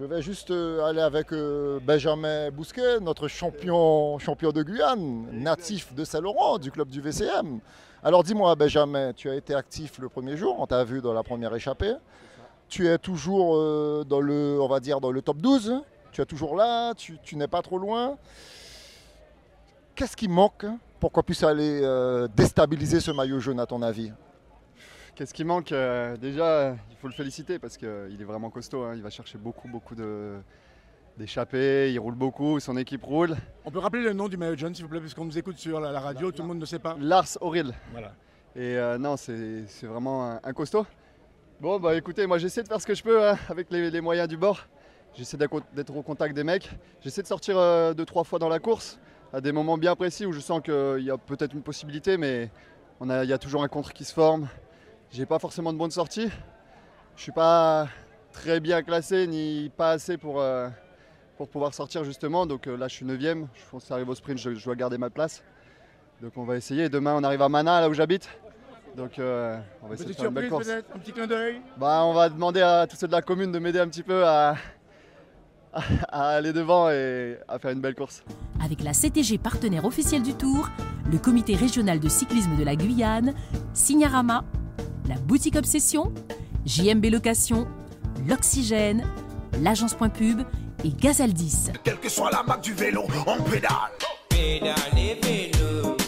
Je vais juste euh, aller avec euh, Benjamin Bousquet, notre champion, champion de Guyane, natif de Saint-Laurent, du club du VCM. Alors dis-moi, Benjamin, tu as été actif le premier jour, on t'a vu dans la première échappée. Tu es toujours euh, dans le, on va dire, dans le top 12. Tu es toujours là, tu, tu n'es pas trop loin. Qu'est-ce qui manque pour qu'on puisse aller déstabiliser ce maillot jaune à ton avis? Qu'est-ce qui manque Euh, Déjà, il faut le féliciter parce qu'il est vraiment costaud. hein. Il va chercher beaucoup, beaucoup de d'échappées. Il roule beaucoup. Son équipe roule. On peut rappeler le nom du maillot jaune, s'il vous plaît, puisqu'on nous écoute sur la, la radio, tout le monde ne sait pas. Lars Auril. Voilà. Et euh, non, c'est vraiment un, un costaud. Bon, bah écoutez, moi j'essaie de faire ce que je peux hein, avec les, les moyens du bord. J'essaie d'être au contact des mecs. J'essaie de sortir euh, deux, trois fois dans la course à des moments bien précis où je sens qu'il y a peut-être une possibilité, mais a- il y a toujours un contre qui se forme. J'ai pas forcément de bonnes sorties. Je suis pas très bien classé ni pas assez pour, euh, pour pouvoir sortir justement. Donc euh, là, je suis 9 Je pense que ça arrive au sprint, je, je dois garder ma place. Donc on va essayer. Demain, on arrive à Mana, là où j'habite. Donc euh, on va essayer de faire une belle course. un petit clin d'œil. Bah, on va demander à tous ceux de la commune de m'aider un petit peu à, à aller devant et à faire une belle course. Avec la CTG partenaire officielle du Tour, le comité régional de cyclisme de la Guyane, Signarama, la boutique Obsession, JMB Location, l'Oxygène, l'agence Point Pub et Gazaldis. Quelle que soit la marque du vélo, on pédale. Pédalez vélo, pédalez